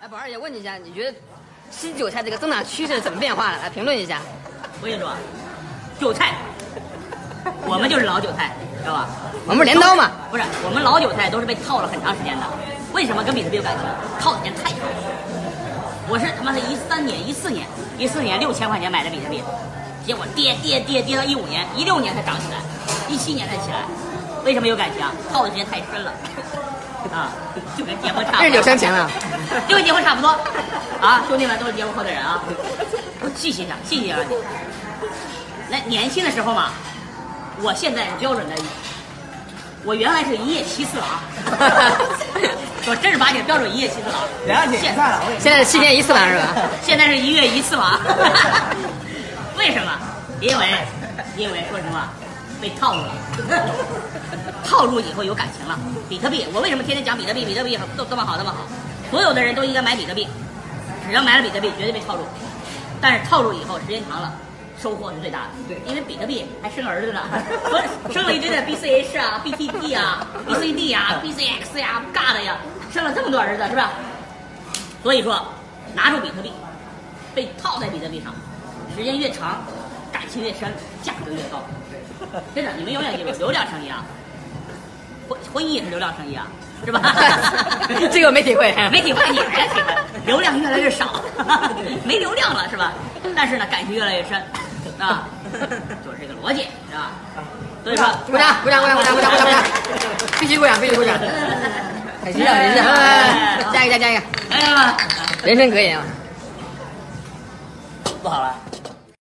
哎，宝二姐问你一下，你觉得新韭菜这个增长趋势怎么变化了？来评论一下。我跟你说，韭菜，我们就是老韭菜，知道吧？我们是镰刀嘛？不是，我们老韭菜都是被套了很长时间的。为什么跟比特币有感情？套的时间太长了。我是他妈的一三年、一四年、一四年六千块钱买的比特币，结果跌跌跌跌到一五年、一六年才涨起来，一七年才起来。为什么有感情啊？套的时间太深了。啊，就跟结婚差不多。日久生情了。就跟结婚差不多。啊，兄弟们都是结婚后的人啊，我细细想，细细想。来，年轻的时候嘛，我现在标准的，我原来是一夜七次郎，我正儿八经标准一夜七次郎。两姐现在了，现在是七天一次郎是吧？现在是一月一次郎。为什么？因为，因为说实话，被套路了。套路以后有感情了。比特币，我为什么天天讲比特币？比特币都这么好，这么好，所有的人都应该买比特币。只要买了比特币，绝对被套路。但是套路以后，时间长了，收获是最大的。对因为比特币还生儿子呢，生了一堆的 BCH 啊、BTT 啊、BCD 啊、BCX 呀、GAD 呀，生了这么多儿子是吧？所以说，拿出比特币，被套在比特币上，时间越长，感情越深，价格越高。真的，你们永远记住，流量生意啊，婚婚姻也是流量生意啊，是吧？这个我没体会。没体会，你来体会。流量越来越少，没流量了是吧？但是呢，感情越来越深，啊，就是这个逻辑，是吧？所以说，鼓掌，鼓掌，鼓掌，鼓掌，鼓掌，鼓掌，鼓掌，必须鼓掌，必须鼓掌。很形象，很形象。加一个，加一个，哎呀，人生格言啊。不好了。